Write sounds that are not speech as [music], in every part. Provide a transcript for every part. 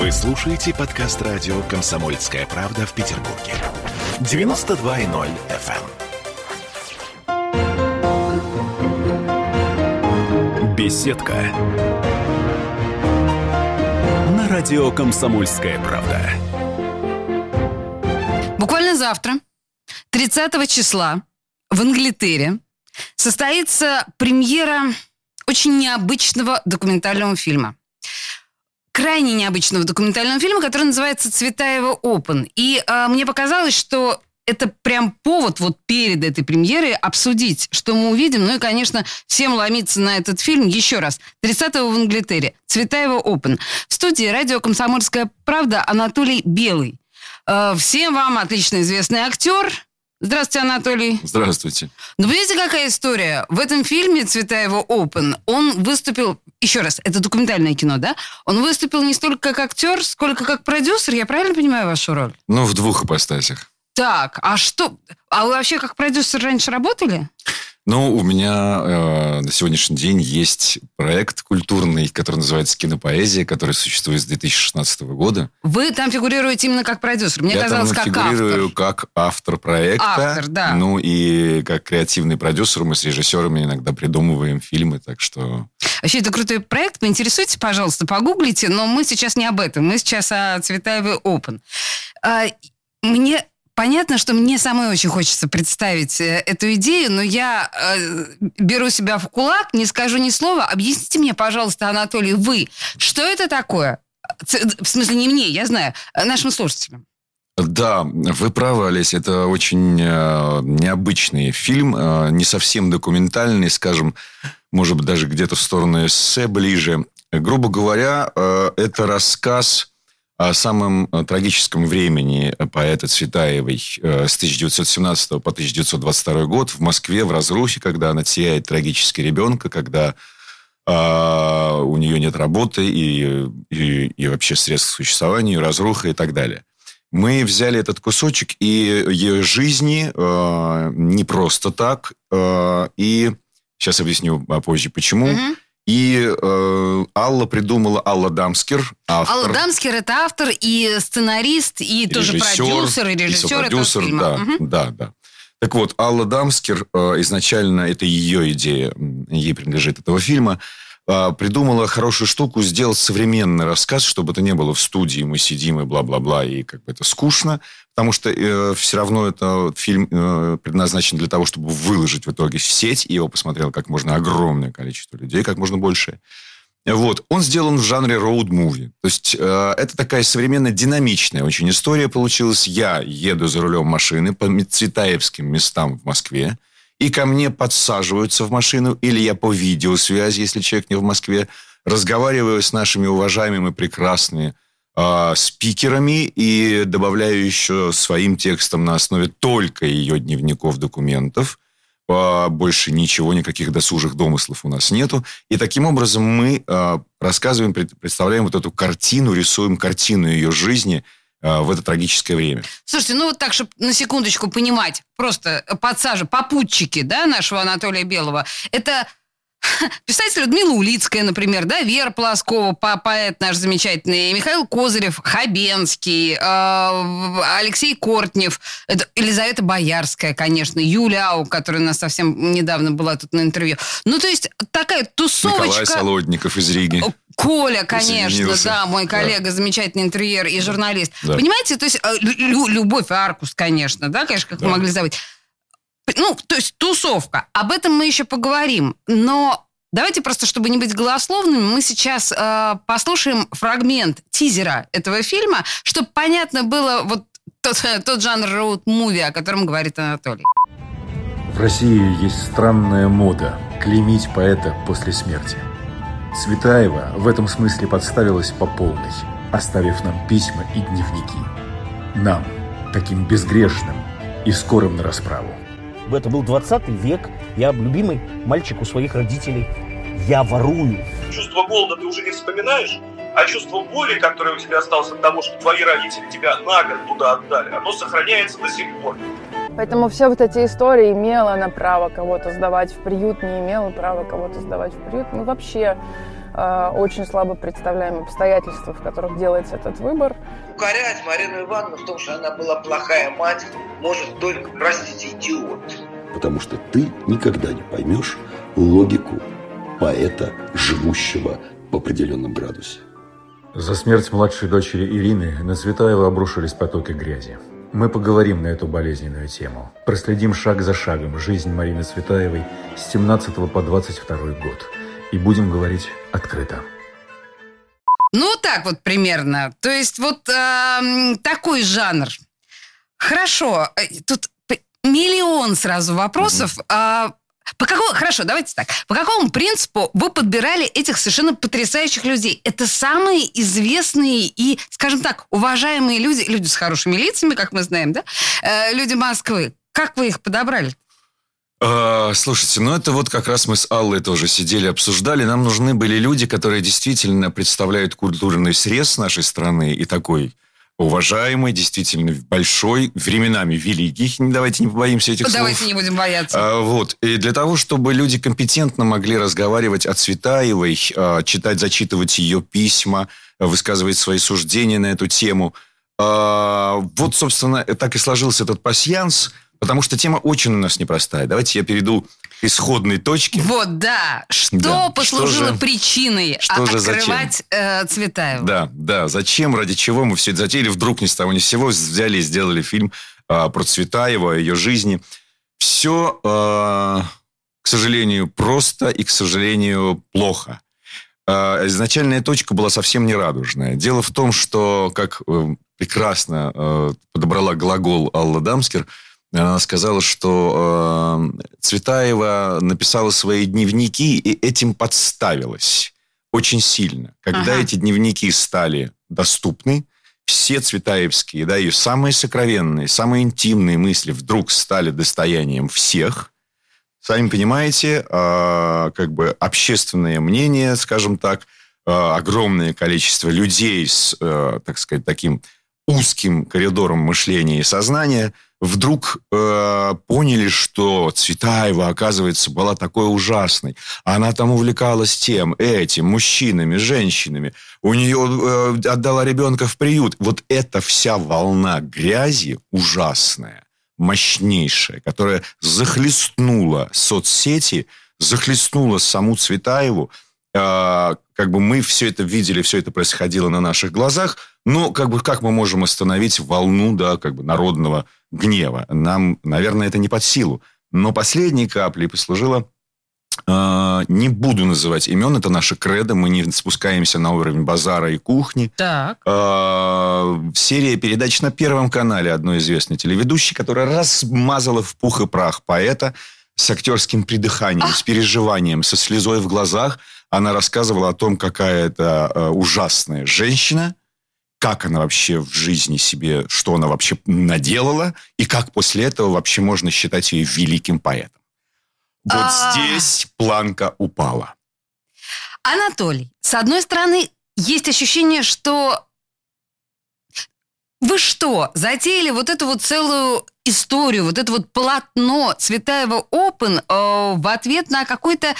Вы слушаете подкаст радио «Комсомольская правда» в Петербурге. 92.0 FM. эм. Беседка. На радио «Комсомольская правда». Буквально завтра, 30 числа, в Англитере состоится премьера очень необычного документального фильма. Крайне необычного документального фильма, который называется «Цветаева Open». И э, мне показалось, что это прям повод вот перед этой премьерой обсудить, что мы увидим. Ну и, конечно, всем ломиться на этот фильм еще раз. 30-го в Англитере. Цветаева Open. В студии радио «Комсомольская правда» Анатолий Белый. Э, всем вам отлично известный актер, Здравствуйте, Анатолий. Здравствуйте. Ну, понимаете, какая история? В этом фильме «Цветаева Open» он выступил, еще раз, это документальное кино, да? Он выступил не столько как актер, сколько как продюсер. Я правильно понимаю вашу роль? Ну, в двух ипостасях. Так, а что? А вы вообще как продюсер раньше работали? Ну, у меня э, на сегодняшний день есть проект культурный, который называется «Кинопоэзия», который существует с 2016 года. Вы там фигурируете именно как продюсер. Мне Я казалось, там как фигурирую автор. как автор проекта. Автор, да. Ну, и как креативный продюсер мы с режиссерами иногда придумываем фильмы, так что... Вообще, это крутой проект. Поинтересуйтесь, пожалуйста, погуглите. Но мы сейчас не об этом. Мы сейчас о Цветаевой Open. А, Мне понятно, что мне самой очень хочется представить э, эту идею, но я э, беру себя в кулак, не скажу ни слова. Объясните мне, пожалуйста, Анатолий, вы, что это такое? В смысле, не мне, я знаю, а нашим слушателям. Да, вы правы, Олесь, это очень э, необычный фильм, э, не совсем документальный, скажем, может быть, даже где-то в сторону эссе ближе. Грубо говоря, э, это рассказ о самом э, трагическом времени поэта Цветаевой э, с 1917 по 1922 год в Москве, в разрухе, когда она теряет трагически ребенка, когда а, у нее нет работы и, и, и вообще средств к существованию, разруха и так далее. Мы взяли этот кусочек и ее жизни э, не просто так. э, и сейчас объясню позже, почему. Мгм. И э, Алла придумала, Алла Дамскер, автор. Алла Дамскер это автор и сценарист, и тоже режиссер, продюсер, и режиссер этого сопродюсер, фильма. Да, Мгм. да, да. Так вот, Алла Дамскер, э, изначально это ее идея, ей принадлежит этого фильма, придумала хорошую штуку сделать современный рассказ, чтобы это не было в студии, мы сидим и бла-бла-бла, и как бы это скучно, потому что все равно это фильм э, предназначен для того, чтобы выложить в итоге в сеть, и его посмотрело как можно огромное количество людей, как можно больше. Вот. Он сделан в жанре роуд-муви. То есть э, это такая современная динамичная очень история получилась. Я еду за рулем машины по цветаевским местам в Москве, и ко мне подсаживаются в машину, или я по видеосвязи, если человек не в Москве, разговариваю с нашими уважаемыми прекрасными э, спикерами и добавляю еще своим текстом на основе только ее дневников, документов. А, Больше ничего, никаких досужих домыслов у нас нету. И таким образом мы э, рассказываем, пред- представляем вот эту картину, рисуем картину ее жизни э, в это трагическое время. Слушайте, ну вот так, чтобы на секундочку понимать, просто подсажи, попутчики, да, нашего Анатолия Белого, это [laughs] писатель Людмила Улицкая, например, да, Вера Полоскова, по- поэт наш замечательный, Михаил Козырев, Хабенский, э, Алексей Кортнев, это Елизавета Боярская, конечно, Юля Ау, которая у нас совсем недавно была тут на интервью. Ну, то есть такая тусовочка... Николай Солодников из Риги. Коля, конечно, да, мой Да. коллега, замечательный интерьер и журналист. Да. Понимаете, то есть э, Лю- Любовь Аркус, конечно, да, конечно, как Да. мы могли забыть. Ну, то есть тусовка. Об этом мы еще поговорим. Но давайте просто, чтобы не быть голословными, мы сейчас э, послушаем фрагмент тизера этого фильма, чтобы понятно было вот тот, [laughs] тот жанр роуд-муви, о котором говорит Анатолий. В России есть странная мода клеймить поэта после смерти. Цветаева в этом смысле подставилась по полной, оставив нам письма и дневники. Нам, таким безгрешным и скорым на расправу. Это был 20 век. Я любимый мальчик у своих родителей. Я ворую. Чувство голода ты уже не вспоминаешь, а чувство боли, которое у тебя осталось от того, что твои родители тебя на год туда отдали, оно сохраняется до сих пор. Поэтому все вот эти истории имела она право кого-то сдавать в приют, не имела права кого-то сдавать в приют. Мы вообще э, очень слабо представляем обстоятельства, в которых делается этот выбор. Укорять Марину Ивановну в том, что она была плохая мать, может только, простите, идиот. Потому что ты никогда не поймешь логику поэта, живущего в определенном градусе. За смерть младшей дочери Ирины на Цветаева обрушились потоки грязи. Мы поговорим на эту болезненную тему. Проследим шаг за шагом жизнь Марины Цветаевой с 17 по 22 год. И будем говорить открыто. Ну, так вот примерно. То есть вот э, такой жанр. Хорошо, э, тут миллион сразу вопросов. Mm-hmm. А по какому, хорошо, давайте так. По какому принципу вы подбирали этих совершенно потрясающих людей? Это самые известные и, скажем так, уважаемые люди, люди с хорошими лицами, как мы знаем, да? Э, люди Москвы. Как вы их подобрали? А, слушайте, ну это вот как раз мы с Аллой тоже сидели, обсуждали. Нам нужны были люди, которые действительно представляют культурный срез нашей страны и такой уважаемый, действительно большой, временами великий. Давайте не побоимся этих Давайте слов. не будем бояться. А, вот. И для того, чтобы люди компетентно могли разговаривать о Цветаевой, а, читать, зачитывать ее письма, высказывать свои суждения на эту тему. А, вот, собственно, так и сложился этот пасьянс, потому что тема очень у нас непростая. Давайте я перейду к исходной точке. Вот, да. Что Да. послужило Что же- причиной что же открывать э, Цветаева? Да, да. Зачем, ради чего мы все это затеяли? Вдруг ни с того ни с сего взяли и сделали фильм а, про Цветаева, о ее жизни. Все, а, к сожалению, просто и, к сожалению, плохо. А, изначальная точка была совсем не радужная. Дело в том, что, как э, прекрасно э, подобрала глагол Алла Дамскер, она сказала, что э, Цветаева написала свои дневники и этим подставилась очень сильно. Когда Ага. эти дневники стали доступны, все цветаевские, да, ее самые сокровенные, самые интимные мысли вдруг стали достоянием всех. Сами понимаете, а, как бы общественное мнение, скажем так, а, огромное количество людей с, э, так сказать, таким узким коридором мышления и сознания вдруг э, поняли, что Цветаева, оказывается, была такой ужасной. Она там увлекалась тем, этим, мужчинами, женщинами. У нее э, отдала ребенка в приют. Вот эта вся волна грязи ужасная, мощнейшая, которая захлестнула соцсети, захлестнула саму Цветаеву. Э, как бы мы все это видели, все это происходило на наших глазах, но как бы как мы можем остановить волну, да, как бы народного гнева? Нам, наверное, это не под силу. Но последней каплей послужило э, не буду называть имен, это наша кредо, мы не спускаемся на уровень базара и кухни. Так. Э, серия передач на Первом канале одной известной телеведущей, которая размазала в пух и прах поэта с актерским придыханием, с переживанием, со слезой в глазах. Она рассказывала о том, какая это э, ужасная женщина, как она вообще в жизни себе, что она вообще наделала, и как после этого вообще можно считать ее великим поэтом. Вот А. здесь планка упала. Анатолий, с одной стороны, есть ощущение, что вы что, затеяли вот эту вот целую историю, вот это вот полотно Цветаева Open э, в ответ на какой-то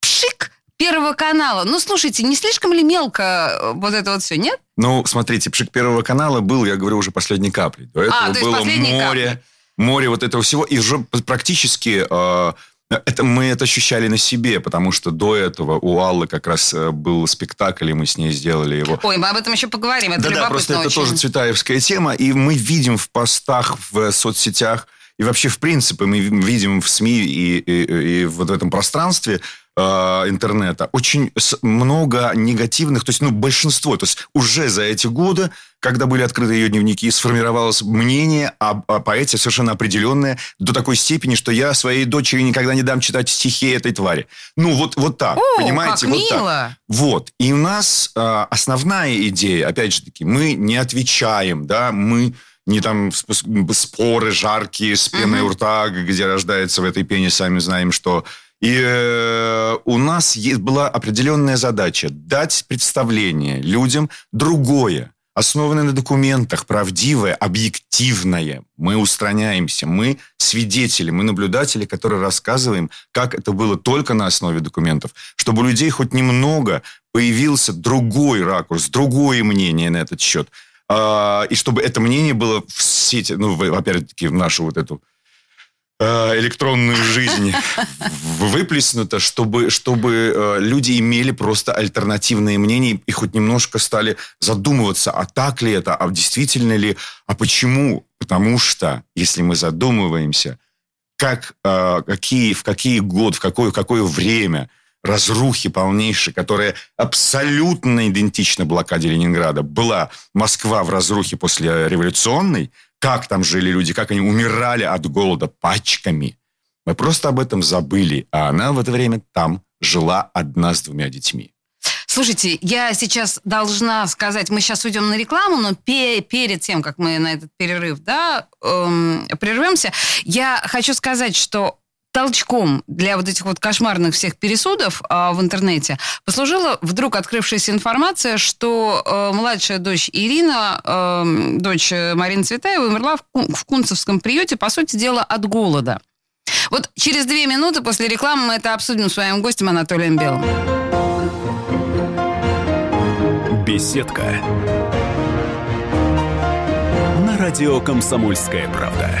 пшик Первого канала. Ну, слушайте, не слишком ли мелко э, вот это вот все, нет? Ну, смотрите, пшик Первого канала был, я говорю, уже последней каплей. До этого А, то было море, каплей. море вот этого всего. И уже практически э, это, мы это ощущали на себе, потому что до этого у Аллы как раз э, был спектакль, и мы с ней сделали его. Ой, мы об этом еще поговорим. Это Да-да, просто это очень. тоже цветаевская тема, и мы видим в постах, в соцсетях, и вообще, в принципе, мы видим в СМИ и, и- и вот в этом пространстве э, интернета очень много негативных, то есть, ну, большинство, то есть уже за эти годы, когда были открыты ее дневники, сформировалось мнение о, о поэте совершенно определенное до такой степени, что я своей дочери никогда не дам читать стихи этой твари. Ну, вот, вот так, О, понимаете? как вот так. мило. Вот. И у нас э, основная идея, опять же таки, мы не отвечаем, да, мы не там сп- споры жаркие с пеной у рта, где рождается в этой пене, сами знаем, что. И э, у нас есть, была определенная задача дать представление людям другое, основанное на документах, правдивое, объективное. Мы устраняемся, мы свидетели, мы наблюдатели, которые рассказываем, как это было только на основе документов, чтобы у людей хоть немного появился другой ракурс, другое мнение на этот счет. А, и чтобы это мнение было в сети, ну, во-первых, в нашу вот эту электронную жизнь выплеснуто, чтобы, чтобы э, люди имели просто альтернативные мнения и хоть немножко стали задумываться, а так ли это, а действительно ли, а почему? Потому что, если мы задумываемся, как, э, какие, в какие год, в какое, в какое время разрухи полнейшей, которая абсолютно идентична блокаде Ленинграда, была Москва в разрухе после революционной – как там жили люди, как они умирали от голода пачками. Мы просто об этом забыли, а она в это время там жила одна с двумя детьми. Слушайте, я сейчас должна сказать, мы сейчас уйдем на рекламу, но пе- перед тем, как мы на этот перерыв да, эм, прервемся, я хочу сказать, что толчком для вот этих вот кошмарных всех пересудов э, в интернете послужила вдруг открывшаяся информация, что э, младшая дочь Ирина, э, дочь Марины Цветаевой, умерла в, в Кунцевском приюте, по сути дела, от голода. Вот через две минуты после рекламы мы это обсудим с своим гостем Анатолием Белым. Беседка. На радио «Комсомольская правда».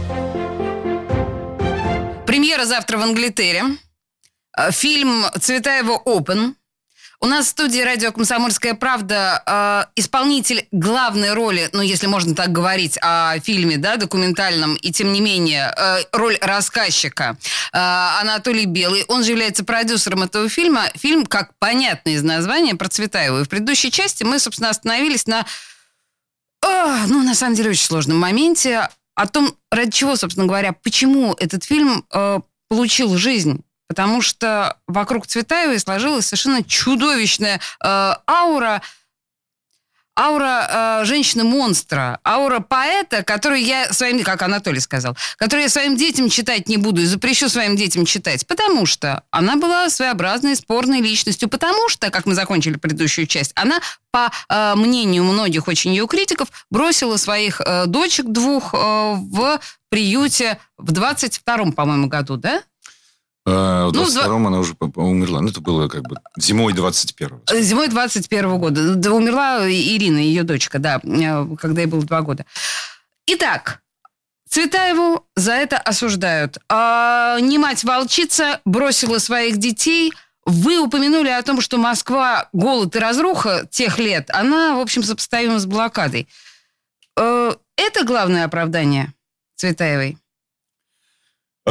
Премьера завтра в Англитере. Э, фильм Цветаева «Опен». У нас в студии радио «Комсомольская правда» э, исполнитель главной роли, ну, если можно так говорить о фильме, да, документальном, и тем не менее, э, роль рассказчика э, Анатолий Белый. Он же является продюсером этого фильма. Фильм, как понятно из названия, про Цветаеву. И в предыдущей части мы, собственно, остановились на, э, ну, на самом деле, очень сложном моменте о том, ради чего, собственно говоря, почему этот фильм э, получил жизнь. Потому что вокруг Цветаевой сложилась совершенно чудовищная э, аура аура э, женщины-монстра, аура поэта, который я своим, как Анатолий сказал, который я своим детям читать не буду и запрещу своим детям читать, потому что она была своеобразной, спорной личностью, потому что, как мы закончили предыдущую часть, она, по э, мнению многих очень ее критиков, бросила своих э, дочек двух э, в приюте в 22-м, по-моему, году, да? А, в 22-м ну, она уже умерла. Ну, это было как бы зимой 21-го. Э, зимой 21-го года. Да, умерла Ирина, ее дочка, да, э, когда ей было два года. Итак, Цветаеву за это осуждают. А, не мать-волчица бросила своих детей. Вы упомянули о том, что Москва, голод и разруха тех лет, она, в общем, сопоставима с блокадой. Э, это главное оправдание Цветаевой?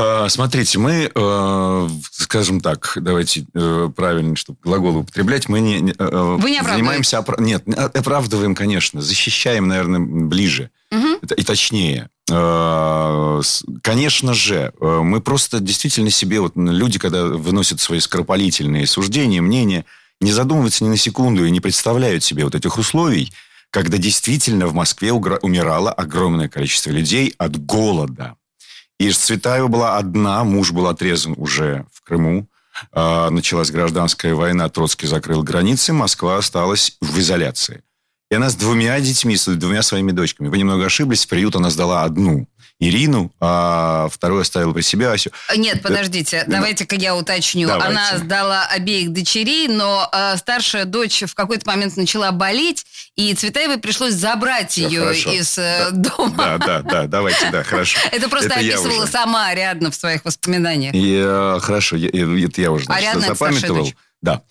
А, смотрите, мы, э, скажем так, давайте э, правильно, чтобы глагол употреблять, мы не, э, Вы не занимаемся... Опра... Нет, оправдываем, конечно, защищаем, наверное, ближе угу. и точнее. Конечно же, мы просто действительно себе, вот люди, когда выносят свои скоропалительные суждения, мнения, не задумываются ни на секунду и не представляют себе вот этих условий, когда действительно в Москве умирало огромное количество людей от голода. И Цветаева была одна, муж был отрезан уже в Крыму. А, началась гражданская война, Троцкий закрыл границы, Москва осталась в изоляции. И она с двумя детьми, с двумя своими дочками. Вы немного ошиблись, в приют она сдала одну. Ирину, а вторую оставила при себе Асю. Нет, подождите, да. давайте-ка я уточню. Давайте. Она сдала обеих дочерей, но э, старшая дочь в какой-то момент начала болеть, и Цветаевой пришлось забрать ее хорошо. из э, да. дома. Да, да, да, давайте, да, хорошо. [laughs] Это просто это описывала сама Ариадна в своих воспоминаниях. И, хорошо, я, это я уже значит, запамятовал. Да.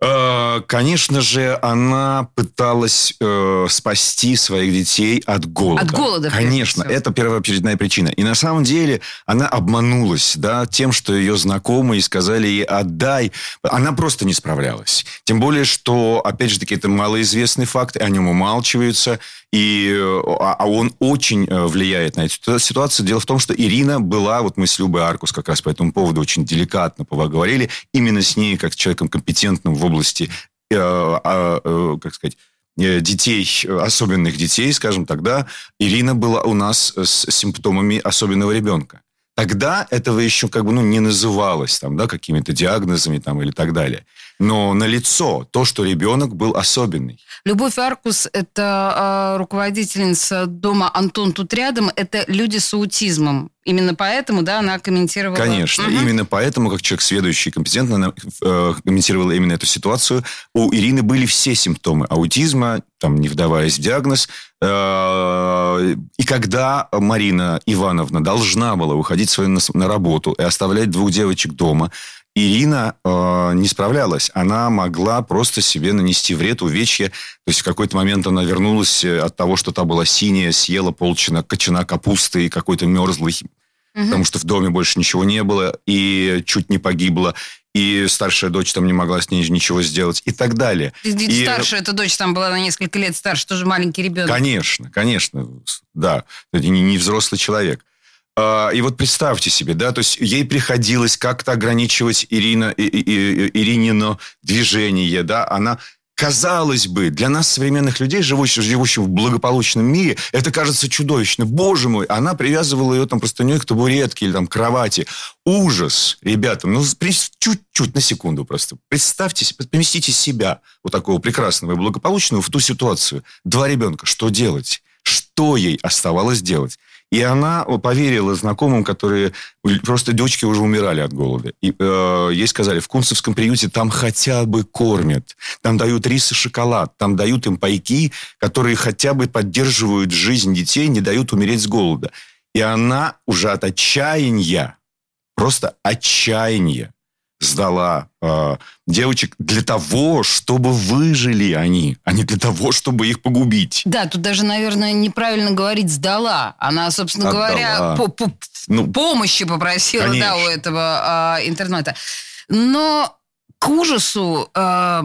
Э, Конечно же, она пыталась э, спасти своих детей от голода. От голода, Конечно, всего. это первоочередная причина. И на самом деле она обманулась, да, тем, что ее знакомые сказали ей «отдай». Она просто не справлялась. Тем более, что, опять же таки, это малоизвестный факт, и о нем умалчиваются, и, э, а а он очень э, влияет на эту ситуацию. Дело в том, что Ирина была, вот мы с Любой Аркус как раз по этому поводу очень деликатно поговорили, именно с ней, как с человеком компетентным в области, э, а, э, как сказать, э, детей, особенных детей, скажем тогда, Ирина была у нас с симптомами особенного ребенка. Тогда этого еще как бы ну, не называлось там, да, какими-то диагнозами там, или так далее. Но на лицо то, что ребенок был особенный. Любовь Аркус – это э, руководительница дома Антон тут рядом. Это люди с аутизмом. Именно поэтому, да, она комментировала. Конечно. Мгм. Именно поэтому, как человек сведущий и компетентно, она э, комментировала именно эту ситуацию. У Ирины были все симптомы аутизма, там, не вдаваясь в диагноз. Э, и когда Марина Ивановна должна была уходить на, на работу и оставлять двух девочек дома, Ирина э, не справлялась. Она могла просто себе нанести вред, увечья. То есть в какой-то момент она вернулась э, от того, что та была синяя, съела полчина кочана капусты и какой-то мерзлый Мгм. потому что в доме больше ничего не было, и чуть не погибла, и старшая дочь там не могла с ней ничего сделать, и так далее. Ведь И- Старшая эта дочь там была на несколько лет старше, тоже маленький ребенок. Конечно, конечно, да, не, не взрослый человек. А, И вот представьте себе, да, то есть ей приходилось как-то ограничивать Ирина, и, и- Иринино движение, да, она Казалось бы, для нас, современных людей, живущих, живущих в благополучном мире, это кажется чудовищно. Боже мой, она привязывала ее там простыней к табуретке или там к кровати. Ужас, ребята, ну чуть-чуть, на секунду просто. Представьте, поместите себя, вот такого прекрасного и благополучного, в ту ситуацию. Два ребенка, что делать? Что ей оставалось делать? И она поверила знакомым, которые просто дочки уже умирали от голода. И э, ей сказали, в Кунцевском приюте там хотя бы кормят. Там дают рис и шоколад. Там дают им пайки, которые хотя бы поддерживают жизнь детей, не дают умереть с голода. И она уже от отчаяния, просто отчаяния, сдала э, девочек для того, чтобы выжили они, а не для того, чтобы их погубить. Да, тут даже, наверное, неправильно говорить «сдала». Она, собственно Отдала. говоря, по- по- Ну, помощи попросила да, у этого а, интернета. Но к ужасу а,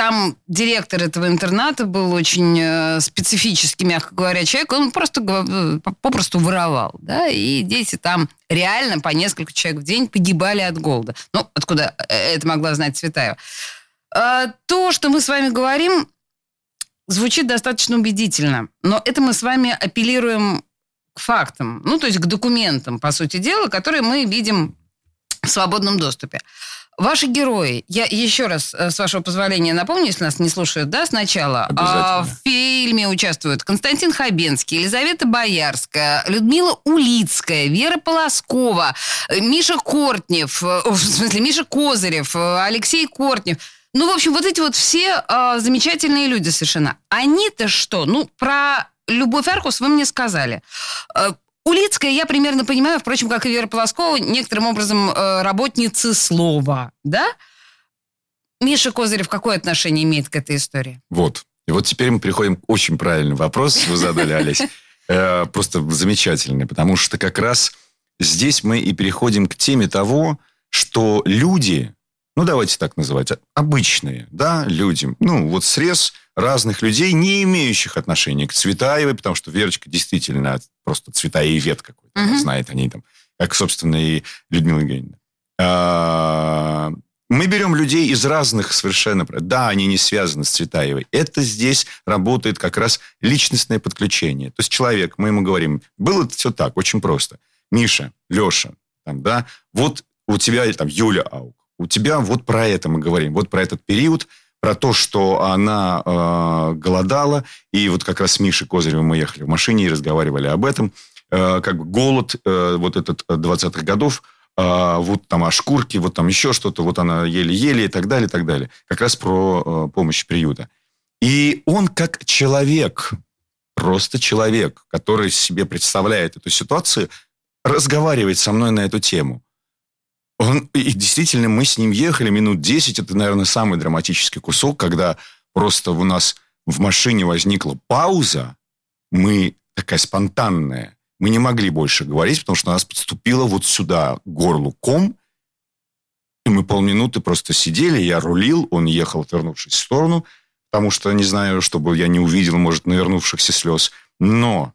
там директор этого интерната был очень э, специфический, мягко говоря, человек. Он просто э, попросту воровал. Да? И дети там реально по несколько человек в день погибали от голода. Ну, откуда э, это могла знать Цветаева? А, То, что мы с вами говорим, звучит достаточно убедительно. Но это мы с вами апеллируем к фактам, ну, то есть к документам, по сути дела, которые мы видим в свободном доступе. Ваши герои, я еще раз, э, с вашего позволения, напомню, если нас не слушают, да, сначала. А, В фильме участвуют Константин Хабенский, Елизавета Боярская, Людмила Улицкая, Вера Полоскова, э, Миша Кортнев, э, [laughs] в смысле, Миша Козырев, Алексей Кортнев. Ну, в общем, вот эти вот все э, замечательные люди совершенно. Они-то что? Ну, про Любовь Аркус вы мне сказали. Улицкая, я примерно понимаю, впрочем, как и Вера Полоскова, некоторым образом э, работницы слова, да? Миша Козырев какое отношение имеет к этой истории? Вот. И вот теперь мы приходим к очень правильный вопрос, вы задали, Олесь. Э, Просто замечательный, потому что как раз здесь мы и переходим к теме того, что люди, ну давайте так называть, обычные, да, люди, ну вот срез разных людей, не имеющих отношения к Цветаевой, потому что Верочка действительно просто Цветаевед какой-то, Мгм. знает о ней там, как, собственно, и Людмила Евгеньевна. А, Мы берем людей из разных совершенно... Да, они не связаны с Цветаевой. Это здесь работает как раз личностное подключение. То есть человек, мы ему говорим, было все так, очень просто. Миша, Леша, там, да, вот у тебя там Юля Аук, у тебя вот про это мы говорим, вот про этот период, про то, что она э, голодала, и вот как раз с Мишей Козыревым мы ехали в машине и разговаривали об этом, Э, как бы голод э, вот этот э, 20-х годов, а, вот там о шкурке, вот там еще что-то, вот она еле-еле и так далее, и так далее. Как раз про э, помощь приюта. И он как человек, просто человек, который себе представляет эту ситуацию, разговаривает со мной на эту тему. Он, и действительно, мы с ним ехали минут 10. Это, наверное, самый драматический кусок, когда просто у нас в машине возникла пауза. Мы такая спонтанная. Мы не могли больше говорить, потому что нас подступило вот сюда горлу ком. И мы полминуты просто сидели, я рулил, он ехал, отвернувшись в сторону, потому что, не знаю, чтобы я не увидел, может, навернувшихся слез. Но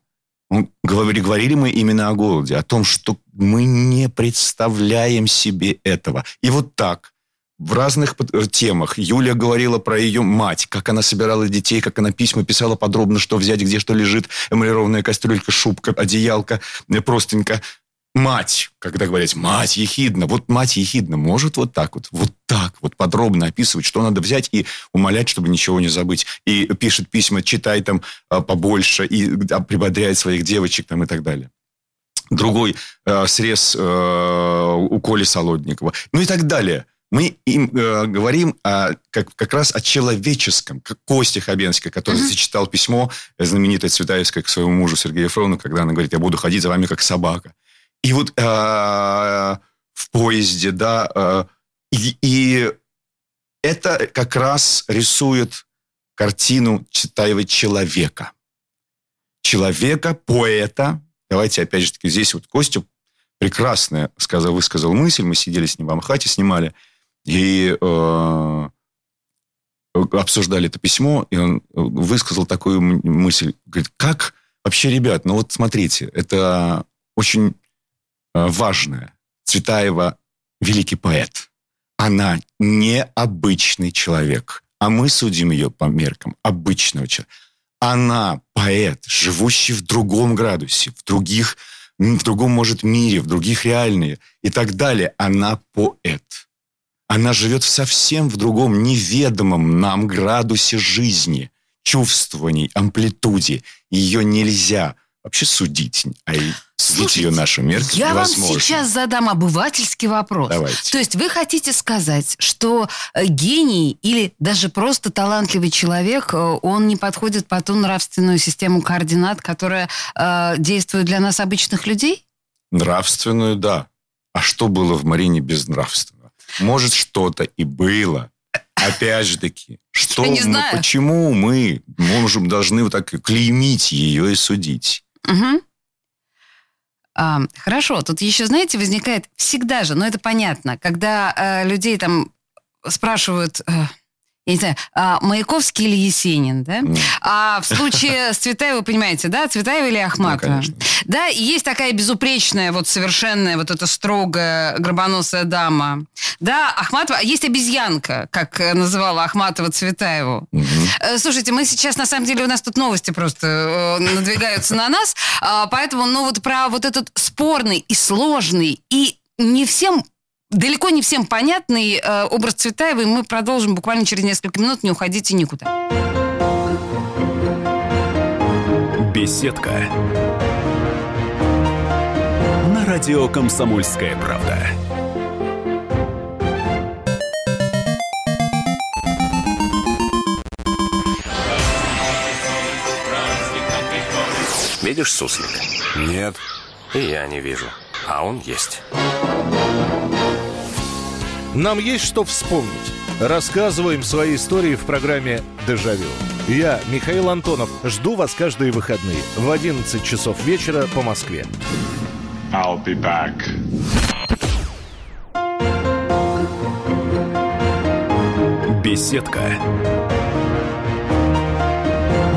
говорили, говорили мы именно о голоде, о том, что мы не представляем себе этого. И вот так, в разных темах. Юля говорила про ее мать, как она собирала детей, как она письма писала подробно, что взять, где что лежит, эмалированная кастрюлька, шубка, одеялка, э, простенька мать, когда говорят мать ехидна, вот мать ехидна может вот так вот, вот так вот подробно описывать, что надо взять и умолять, чтобы ничего не забыть. И пишет письма, читай там а, побольше, и прибодряет своих девочек там и так далее. Другой э, срез э, у Коли Солодникова. Ну и так далее. Мы им э, говорим о, как, как раз о человеческом, как Костя Хабенский, который mm-hmm. зачитал письмо знаменитое Цветаевское к своему мужу Сергею Фрону, когда она говорит, я буду ходить за вами как собака. И вот э, в поезде, да, э, и, и это как раз рисует картину Читаева человека. Человека, поэта. Давайте, опять же таки, здесь вот Костя прекрасно сказал, высказал мысль. Мы сидели с ним в Амхате, снимали. И э, обсуждали это письмо, и он высказал такую мысль. Говорит, как вообще, ребят, ну вот смотрите, это очень важное. Цветаева – великий поэт. Она необычный человек, а мы судим ее по меркам обычного человека. Она поэт, живущий в другом градусе, в других, в другом, может, мире, в других реальных и так далее. Она поэт. Она живет совсем в другом, неведомом нам градусе жизни, чувствований, амплитуде. Ее нельзя вообще судить, а судить Слушайте, ее нашим меркам я невозможно. вам сейчас задам обывательский вопрос. Давайте. То есть вы хотите сказать, что э, гений или даже просто талантливый человек, э, он не подходит по ту нравственную систему координат, которая э, действует для нас, обычных людей? Нравственную, да. А что было в Марине безнравственного? Может, что-то и было, опять же таки, что мы, почему мы можем, должны вот так клеймить ее и судить? Угу. А, хорошо, тут еще, знаете, возникает всегда же, но это понятно, когда э, людей там спрашивают... Э, я не знаю, а, Маяковский или Есенин, да? Mm. А в случае с Цветаевой, вы понимаете, да, Цветаева или Ахматова? Ну, да, и есть такая безупречная, вот совершенная, вот эта строгая, гробоносая дама. Да, Ахматова, есть обезьянка, как называла Ахматова Цветаеву. Mm-hmm. Слушайте, мы сейчас, на самом деле, у нас тут новости просто э, надвигаются на нас, а, поэтому, ну, вот про вот этот спорный и сложный, и не всем далеко не всем понятный э, образ Цветаевой. Мы продолжим буквально через несколько минут. Не уходите никуда. Беседка. На радио «Комсомольская правда». Видишь суслика? Нет. И я не вижу. А он есть. Нам есть что вспомнить. Рассказываем свои истории в программе «Дежавю». Я, Михаил Антонов, жду вас каждые выходные в 11 часов вечера по Москве. I'll be back. Беседка.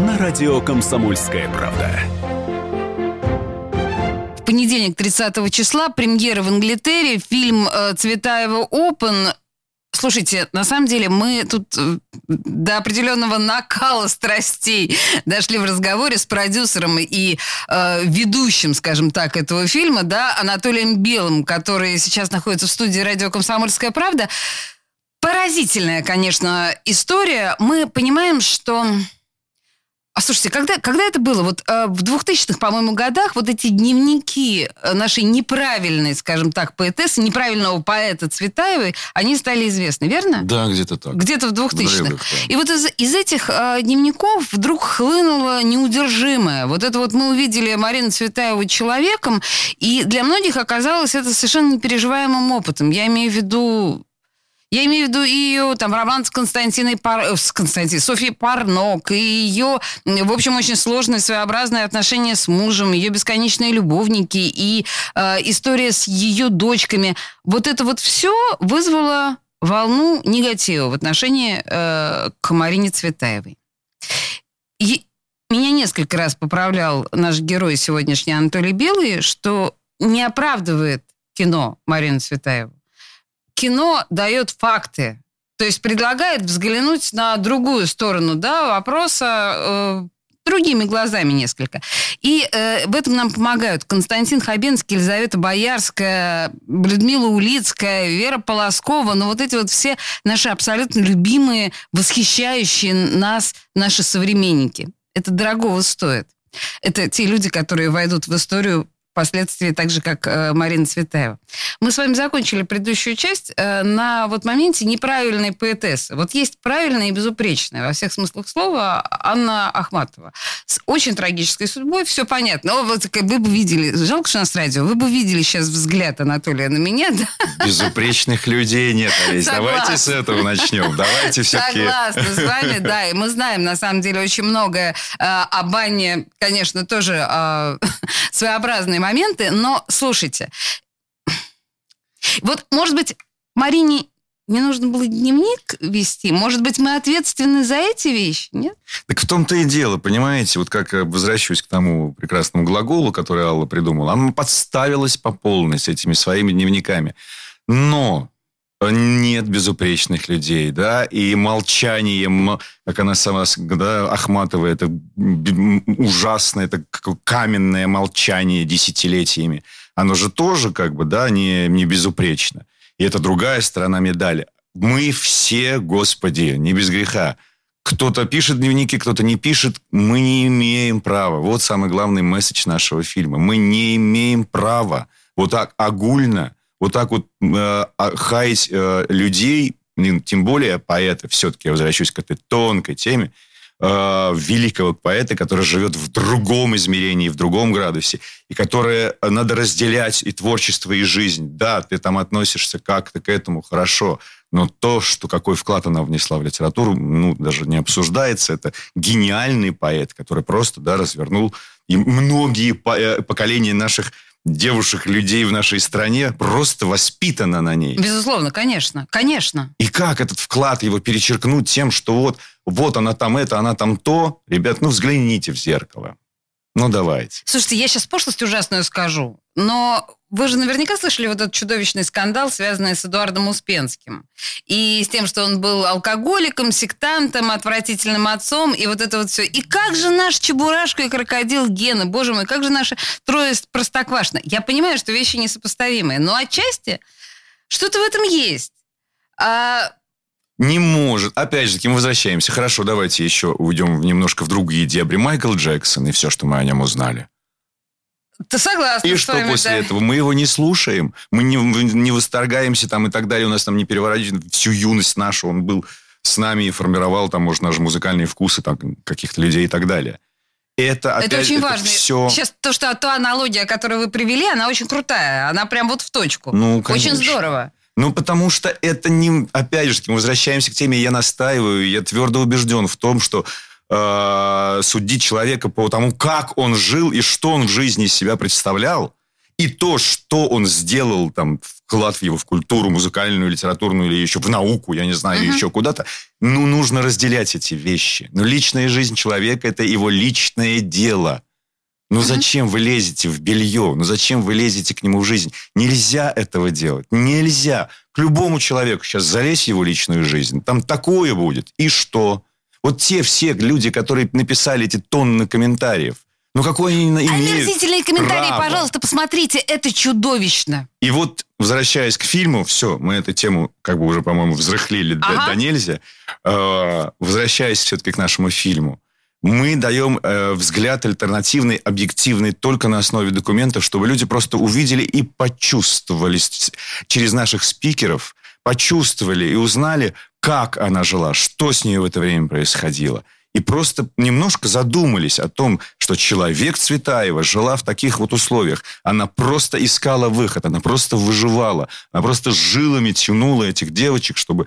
На радио «Комсомольская правда» понедельник, 30 числа, премьера в Англитере, фильм э, Цветаева «Опен». Слушайте, на самом деле мы тут э, до определенного накала страстей дошли в разговоре с продюсером и э, ведущим, скажем так, этого фильма, да, Анатолием Белым, который сейчас находится в студии радио «Комсомольская правда». Поразительная, конечно, история. Мы понимаем, что А слушайте, когда, когда это было? Вот э, в 2000-х, по-моему, годах вот эти дневники э, нашей неправильной, скажем так, поэтессы, неправильного поэта Цветаевой, они стали известны, верно? Да, где-то так. Где-то в 2000-х. древних, да. И вот из, из этих э, дневников вдруг хлынуло неудержимое. Вот это вот мы увидели Марину Цветаеву человеком, и для многих оказалось это совершенно непереживаемым опытом. Я имею в виду я имею в виду ее там роман с Константиной Пар... э, с Константиной Софьей Парнок, и ее, в общем, очень сложные, своеобразные отношения с мужем, ее бесконечные любовники и э, история с ее дочками. Вот это вот все вызвало волну негатива в отношении э, к Марине Цветаевой. И меня несколько раз поправлял наш герой сегодняшний Анатолий Белый, что не оправдывает кино Марину Цветаеву кино дает факты. То есть предлагает взглянуть на другую сторону да, вопроса э, другими глазами несколько. И э, в этом нам помогают Константин Хабенский, Елизавета Боярская, Людмила Улицкая, Вера Полоскова. Ну, вот эти вот все наши абсолютно любимые, восхищающие нас наши современники. Это дорогого стоит. Это те люди, которые войдут в историю впоследствии так же, как э, Марина Цветаева. Мы с вами закончили предыдущую часть э, на вот моменте неправильной поэтессы. Вот есть правильная и безупречная во всех смыслах слова Анна Ахматова. С очень трагической судьбой, все понятно. Но вот вы бы видели, жалко, что у нас радио, вы бы видели сейчас взгляд Анатолия на меня, да? Безупречных людей нет, Олесь. Давайте с этого начнем. Давайте все-таки... Согласна с вами, да. И мы знаем, на самом деле, очень многое э, об Анне, конечно, тоже [laughs] своеобразные моменты. Но, слушайте, вот, может быть, Марине не нужно было дневник вести? Может быть, мы ответственны за эти вещи, нет? Так в том-то и дело, понимаете, вот как э, возвращаюсь к тому прекрасному глаголу, который Алла придумала, она подставилась по полной с этими своими дневниками. Но нет безупречных людей, да, и молчание, м- как она сама, да, Ахматова, это ужасное, это каменное молчание десятилетиями, оно же тоже, как бы, да, не, не безупречно. И это другая сторона медали. Мы все, Господи, не без греха. Кто-то пишет дневники, кто-то не пишет. Мы не имеем права. Вот самый главный месседж нашего фильма. Мы не имеем права вот так огульно, вот так вот э, а- хаять э, людей, тем более поэта, все-таки я возвращусь к этой тонкой теме, э, великого поэта, который живет в другом измерении, в другом градусе, и которое надо разделять и творчество, и жизнь. Да, ты там относишься как-то к этому, хорошо, но то, что какой вклад она внесла в литературу, ну, даже не обсуждается. Это гениальный поэт, который просто, да, развернул и многие э, поколения наших девушек, людей в нашей стране просто воспитано на ней. Безусловно, конечно, конечно. И как этот вклад его перечеркнуть тем, что вот, вот она там это, она там то. Ребят, ну взгляните в зеркало. Ну давайте. Слушайте, я сейчас пошлость ужасную скажу, но вы же наверняка слышали вот этот чудовищный скандал, связанный с Эдуардом Успенским. И с тем, что он был алкоголиком, сектантом, отвратительным отцом, и вот это вот все. И как же наш Чебурашка и крокодил Гена, боже мой, как же наша трое простоквашина. Я понимаю, что вещи несопоставимые, но отчасти что-то в этом есть. А Не может. Опять же таки, мы возвращаемся. Хорошо, давайте еще уйдем немножко в другие дебри. Майкл Джексон и все, что мы о нем узнали. ты согласна И что вами, после да? этого? Мы его не слушаем, мы не, не восторгаемся там и так далее. У нас там не переворачивает всю юность нашу. Он был с нами и формировал там, может, наши музыкальные вкусы там, каких-то людей и так далее. Это, опять, это очень важно. все... Сейчас то, что та аналогия, которую вы привели, она очень крутая. Она прям вот в точку. Ну, очень конечно. здорово. Ну, потому что это не... Опять же, мы возвращаемся к теме, я настаиваю, я твердо убежден в том, что э, судить человека по тому, как он жил и что он в жизни из себя представлял, и то, что он сделал, там, вклад в его в культуру, музыкальную, литературную, или еще в науку, я не знаю, Мгм. еще куда-то, ну, нужно разделять эти вещи. Но личная жизнь человека – это его личное дело. Ну зачем вы лезете в белье? Ну зачем вы лезете к нему в жизнь? Нельзя этого делать. Нельзя. К любому человеку сейчас залезь в его личную жизнь. Там такое будет. И что? Вот те все люди, которые написали эти тонны комментариев, ну какой они имеют Омерзительные комментарии, право? пожалуйста, посмотрите. Это чудовищно. И вот, возвращаясь к фильму, все, мы эту тему как бы уже, по-моему, взрыхлили до- Ага. до, нельзя. Э, возвращаясь все-таки к нашему фильму. Мы даем э, взгляд альтернативный, объективный только на основе документов, чтобы люди просто увидели и почувствовали через наших спикеров, почувствовали и узнали, как она жила, что с ней в это время происходило. И просто немножко задумались о том, что человек Цветаева жила в таких вот условиях. Она просто искала выход, она просто выживала. Она просто жилами тянула этих девочек, чтобы...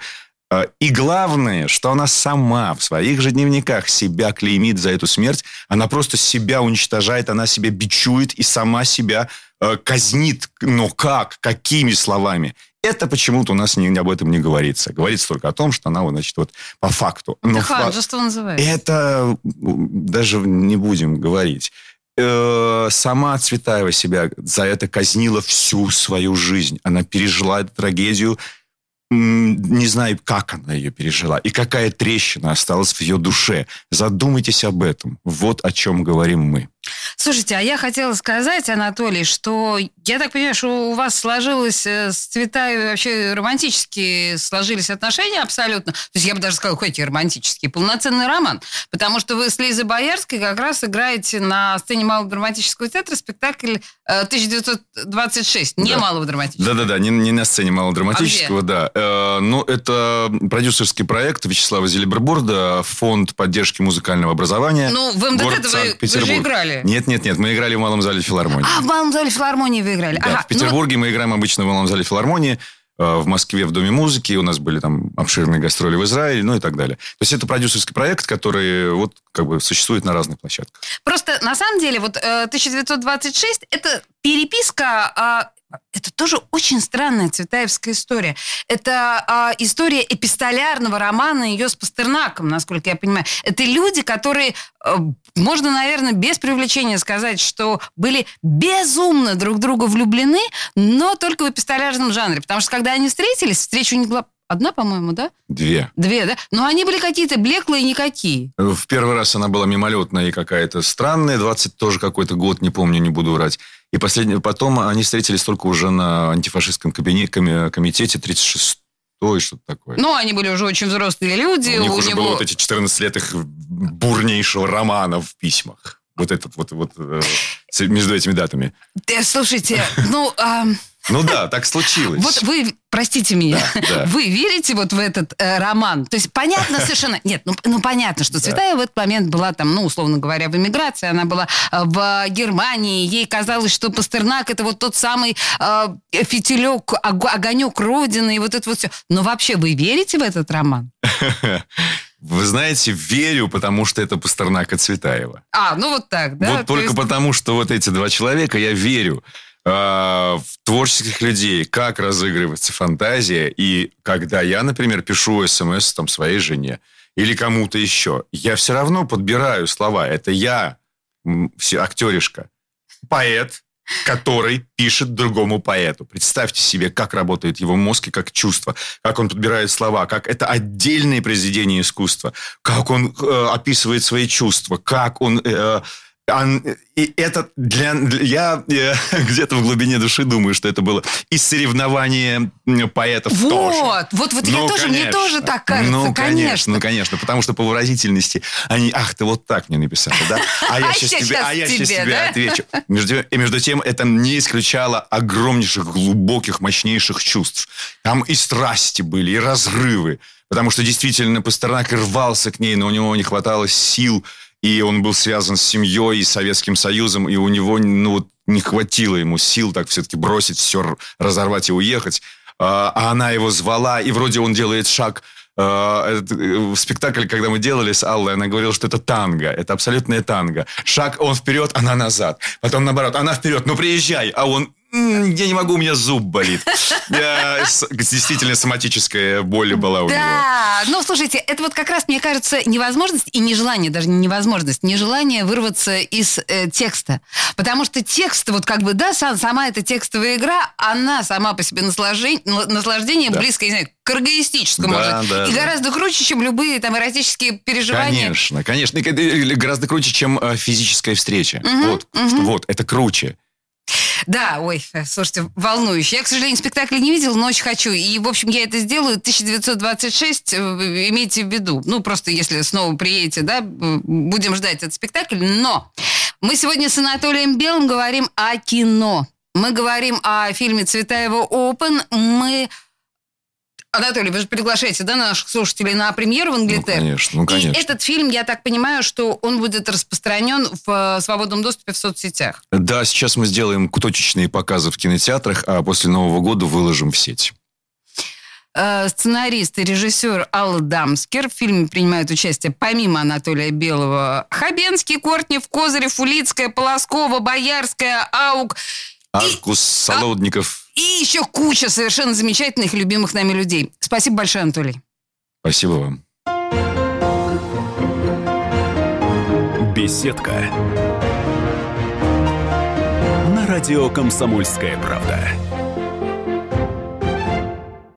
э, И главное, что она сама в своих же дневниках себя клеймит за эту смерть. Она просто себя уничтожает, она себя бичует и сама себя э, казнит. Но как? Какими словами? Это почему-то у нас не, об этом не говорится. Говорится только о том, что она, значит, вот по факту. Но Это фа- ханжество называется. это даже не будем говорить. Э, Сама Цветаева себя за это казнила всю свою жизнь. Она пережила эту трагедию. Не знаю, как она ее пережила и какая трещина осталась в ее душе. Задумайтесь об этом. Вот о чем говорим мы. Слушайте, а я хотела сказать, Анатолий, что я так понимаю, что у вас сложилось э, с Цветаевой вообще романтические сложились отношения абсолютно. То есть я бы даже сказала, хоть и романтический, полноценный роман. Потому что вы с Лизой Боярской как раз играете на сцене Малого драматического театра спектакль э, 1926, не Да. Малого драматического. Да-да-да, не, не на сцене малодраматического, да. Э, ну, это продюсерский проект Вячеслава Зелеберборда, фонд поддержки музыкального образования. Ну, в МДТ вы- вы же Санкт-Петербург. Играли. Нет, нет, нет, мы играли в Малом зале филармонии. А, в Малом зале филармонии вы играли. Да, Ага, в Петербурге мы играем обычно в Малом зале филармонии, э, в Москве в Доме музыки, у нас были там обширные гастроли в Израиле, ну и так далее. То есть это продюсерский проект, который вот как бы существует на разных площадках. Просто на самом деле вот э, 1926 это переписка. Это тоже очень странная цветаевская история. Это а, история эпистолярного романа ее с Пастернаком, насколько я понимаю. Это люди, которые, э, можно, наверное, без привлечения сказать, что были безумно друг друга влюблены, но только в эпистолярном жанре. Потому что когда они встретились, встреча у них была одна, по-моему, да? Две. Две, да? Но они были какие-то блеклые никакие. В первый раз она была мимолетная и какая-то странная, 20 тоже какой-то год, не помню, не буду врать. И последний, потом они встретились только уже на антифашистском кабине- коми- комитете 36-й, что-то такое. Ну, они были уже очень взрослые люди. у них у уже него... было вот эти 14 лет их бурнейшего романа в письмах. Вот этот вот, вот э, между этими датами. Да, слушайте, ну, Ну да, так случилось. [laughs] вот вы, простите меня, да. [laughs] вы верите вот в этот э, роман? То есть понятно совершенно... Нет, ну, ну понятно, что Цветаева в этот момент была там, ну, условно говоря, в эмиграции, она была э, в Германии, ей казалось, что Пастернак это вот тот самый э, фитилек, ог- огонек Родины и вот это вот все. Но вообще вы верите в этот роман? [laughs] Вы знаете, верю, потому что это Пастернак и Цветаева. А, ну вот так, да? вот То только есть- потому, что вот эти два человека, я верю в творческих людей, как разыгрывается фантазия. И когда я, например, пишу смс там, своей жене или кому-то еще, я все равно подбираю слова. Это я, актеришка, поэт, который пишет другому поэту. Представьте себе, как работает его мозг и как чувство, как он подбирает слова, как это отдельное произведение искусства, как он э, описывает свои чувства, как он... э, и это для, я [laughs] где-то в глубине души думаю, что это было и соревнование поэтов тоже. Вот, вот, вот я Ну, тоже, мне конечно. тоже так кажется, ну, конечно. Ну, конечно, потому что по выразительности они, ах, ты вот так мне написала, да? А я А сейчас сейчас тебе, а я сейчас тебе, отвечу. Между, и между тем, это не исключало огромнейших, глубоких, мощнейших чувств. Там и страсти были, и разрывы. Потому что действительно Пастернак рвался к ней, но у него не хватало сил, и он был связан с семьей и Советским Союзом, и у него ну, не хватило ему сил так все-таки бросить все, разорвать и уехать. А а она его звала, и вроде он делает шаг этот, э, в спектакле, когда мы делали с Аллой, она говорила, что это танго, это абсолютное танго. Шаг он вперед, она назад. Потом наоборот, она вперед, ну приезжай, а он «М, я не могу, у меня зуб болит. [laughs] Я действительно соматическая боль была у него. Да, ну слушайте, это вот как раз, мне кажется, невозможность и нежелание, даже не невозможность, нежелание вырваться из э, текста. Потому что текст, вот как бы, да, сам, сама эта текстовая игра, она сама по себе наслаждение, наслаждение Да. близко, не знаю, к оргоистическому. Да, да, и да. гораздо круче, чем любые там эротические переживания. Конечно, конечно. И гораздо круче, чем э, физическая встреча. Мгм, вот, что вот, это круче. Да, ой, слушайте, волнующе. Я, к сожалению, спектакль не видела, но очень хочу. И, в общем, я это сделаю. 1926, э, имейте в виду. Ну, просто если снова приедете, да, будем ждать этот спектакль. Но мы сегодня с Анатолием Белым говорим о кино. Мы говорим о фильме Цветаева «Open». Мы Анатолий, вы же приглашаете, да, наших слушателей на премьеру в Англитер? Ну, конечно, ну, конечно. И этот фильм, я так понимаю, что он будет распространен в э, свободном доступе в соцсетях. Да, сейчас мы сделаем точечные показы в кинотеатрах, а после Нового года выложим в сеть. Э, сценарист и режиссер Алла Дамскер. В фильме принимают участие помимо Анатолия Белого Хабенский, Кортнев, Козырев, Улицкая, Полоскова, Боярская, Аук. Аркус, и... Солодников. И еще куча совершенно замечательных, любимых нами людей. Спасибо большое, Анатолий. Спасибо вам. Беседка. На радио «Комсомольская правда».